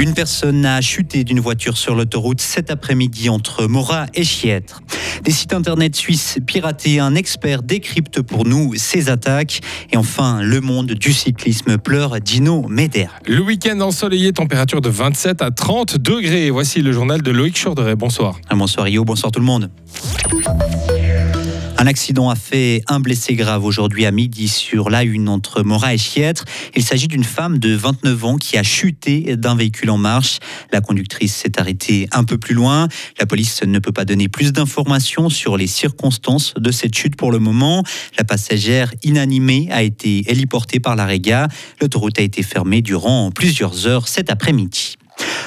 Une personne a chuté d'une voiture sur l'autoroute cet après-midi entre Morat et Chiètre. Des sites internet suisses piratés, un expert décrypte pour nous ces attaques. Et enfin, le monde du cyclisme pleure Dino Meder. Le week-end ensoleillé, température de 27 à 30 degrés. Voici le journal de Loïc Chorderet. Bonsoir. Bonsoir Rio, bonsoir tout le monde. Un accident a fait un blessé grave aujourd'hui à midi sur la une entre Morat et Chiètre. Il s'agit d'une femme de 29 ans qui a chuté d'un véhicule en marche. La conductrice s'est arrêtée un peu plus loin. La police ne peut pas donner plus d'informations sur les circonstances de cette chute pour le moment. La passagère inanimée a été héliportée par la Réga. L'autoroute a été fermée durant plusieurs heures cet après-midi.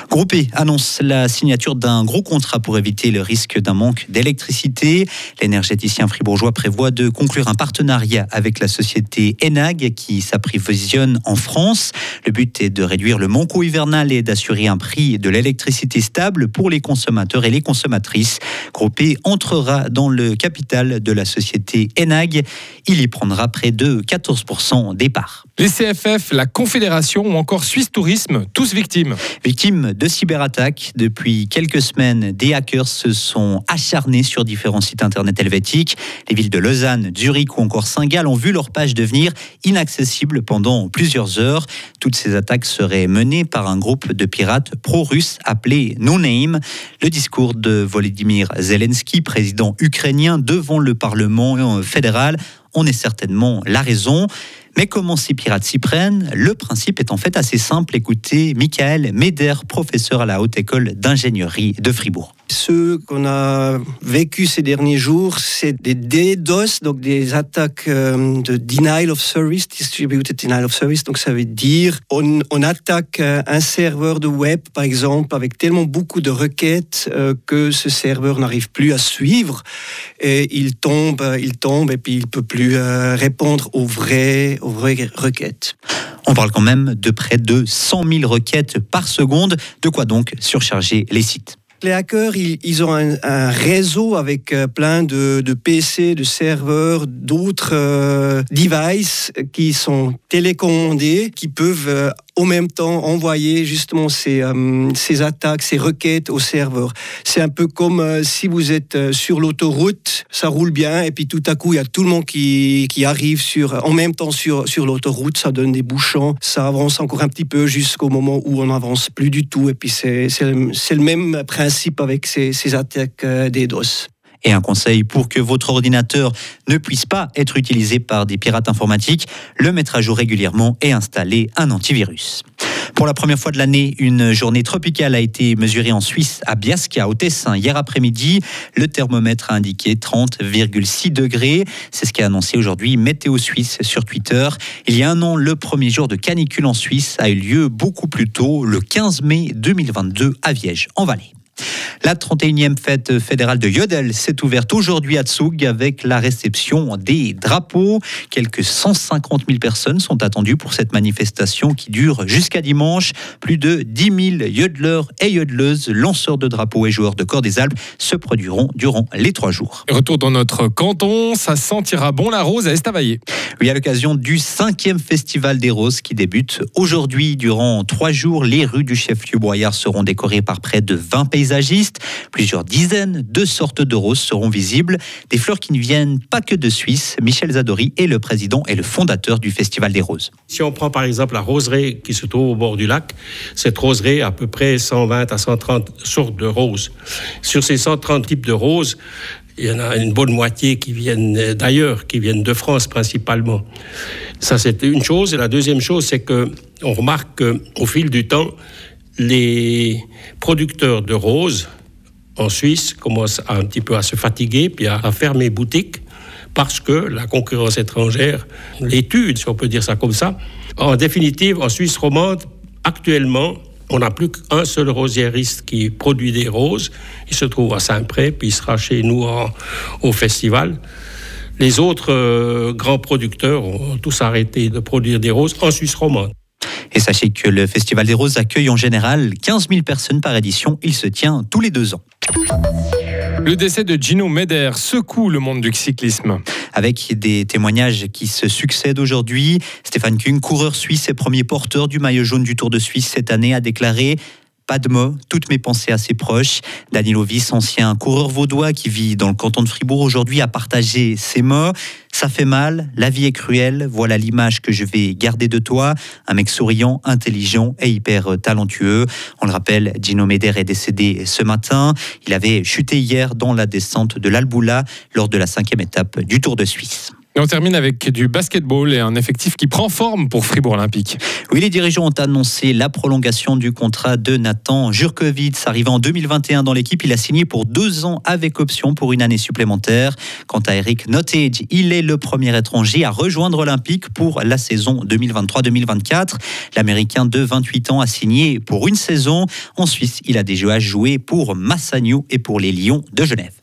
Groupe e annonce la signature d'un gros contrat pour éviter le risque d'un manque d'électricité. L'énergéticien fribourgeois prévoit de conclure un partenariat avec la société Enag qui s'approvisionne en France. Le but est de réduire le manque hivernal et d'assurer un prix de l'électricité stable pour les consommateurs et les consommatrices. Groupe e entrera dans le capital de la société Enag. Il y prendra près de 14% des parts. Les CFF, la Confédération ou encore Suisse Tourisme, tous victimes. Victimes de cyberattaques. Depuis quelques semaines, des hackers se sont acharnés sur différents sites internet helvétiques. Les villes de Lausanne, Zurich ou encore Saint-Gall ont vu leur page devenir inaccessible pendant plusieurs heures. Toutes ces attaques seraient menées par un groupe de pirates pro-russes appelé No Name. Le discours de Volodymyr Zelensky, président ukrainien, devant le Parlement fédéral on est certainement la raison. Mais comment ces pirates s'y prennent? Le principe est en fait assez simple. Écoutez Michael Meder, professeur à la Haute École d'ingénierie de Fribourg. Ce qu'on a vécu ces derniers jours, c'est des DDoS, donc des attaques euh, de denial of service, distributed denial of service. Donc ça veut dire on, attaque euh, un serveur de web, par exemple, avec tellement beaucoup de requêtes euh, que ce serveur n'arrive plus à suivre et il tombe, il tombe et puis il peut plus répondre aux vraies requêtes. On parle quand même de près de 100 000 requêtes par seconde, de quoi donc surcharger les sites? Les hackers, ils, ont un, réseau avec euh, plein de, PC, de serveurs, d'autres euh, devices qui sont télécommandés, qui peuvent euh, au même temps envoyer justement ces, ces attaques, ces requêtes au serveur. C'est un peu comme si vous êtes sur l'autoroute, ça roule bien, et puis tout à coup, il y a tout le monde qui, arrive sur, en même temps sur, l'autoroute, ça donne des bouchons, ça avance encore un petit peu jusqu'au moment où on n'avance plus du tout, et puis c'est le même principe avec ces, attaques euh, des DOS. Et un conseil pour que votre ordinateur ne puisse pas être utilisé par des pirates informatiques, le mettre à jour régulièrement et installer un antivirus. Pour la première fois de l'année, une journée tropicale a été mesurée en Suisse à Biasca, au Tessin, hier après-midi. Le thermomètre a indiqué 30,6 degrés. C'est ce qu'a annoncé aujourd'hui Météo Suisse sur Twitter. Il y a un an, le premier jour de canicule en Suisse a eu lieu beaucoup plus tôt, le 15 mai 2022 à Viège, en Valais. La 31e fête fédérale de Yodel s'est ouverte aujourd'hui à Tsug avec la réception des drapeaux. Quelques 150 000 personnes sont attendues pour cette manifestation qui dure jusqu'à dimanche. Plus de 10 000 yodeleurs et yodeleuses, lanceurs de drapeaux et joueurs de corps des Alpes se produiront durant les trois jours. Retour dans notre canton, ça sentira bon la rose à Estavayer. Oui, à l'occasion du cinquième festival des roses qui débute aujourd'hui. Durant trois jours, les rues du chef-lieu Boyard seront décorées par près de 20 paysagistes. Plusieurs dizaines de sortes de roses seront visibles, des fleurs qui ne viennent pas que de Suisse. Michel Zadori est le président et le fondateur du Festival des Roses. Si on prend par exemple la roseraie qui se trouve au bord du lac, cette roseraie a à peu près 120 à 130 sortes de roses. Sur ces 130 types de roses, il y en a une bonne moitié qui viennent d'ailleurs, qui viennent de France principalement. Ça, c'est une chose. Et la deuxième chose, c'est que on remarque qu'au fil du temps, les producteurs de roses en Suisse commencent un petit peu à se fatiguer puis à, fermer boutique parce que la concurrence étrangère les tue, si on peut dire ça comme ça. En définitive, en Suisse romande, actuellement, on n'a plus qu'un seul rosiériste qui produit des roses. Il se trouve à Saint-Pré, puis il sera chez nous au festival. Les autres euh, grands producteurs ont tous arrêté de produire des roses en Suisse romande. Et sachez que le Festival des Roses accueille en général 15 000 personnes par édition. Il se tient tous les deux ans. Le décès de Gino Meder secoue le monde du cyclisme. Avec des témoignages qui se succèdent aujourd'hui, Stéphane Kuhn, coureur suisse et premier porteur du maillot jaune du Tour de Suisse cette année, a déclaré pas de mots, toutes mes pensées à ses proches. Danilo Viss, ancien coureur vaudois qui vit dans le canton de Fribourg aujourd'hui, a partagé ces mots. Ça fait mal, la vie est cruelle, voilà l'image que je vais garder de toi. Un mec souriant, intelligent et hyper talentueux. On le rappelle, Gino Meder est décédé ce matin. Il avait chuté hier dans la descente de l'Alboula lors de la cinquième étape du Tour de Suisse. Et on termine avec du basketball et un effectif qui prend forme pour Fribourg Olympique. Oui, les dirigeants ont annoncé la prolongation du contrat de Nathan Jurkovic. Arrivant en 2021 dans l'équipe, il a signé pour deux ans avec option pour une année supplémentaire. Quant à Eric Nottage, il est le premier étranger à rejoindre Olympique pour la saison 2023-2024. L'Américain de 28 ans a signé pour une saison. En Suisse, il a déjà joué pour Massagno et pour les Lions de Genève.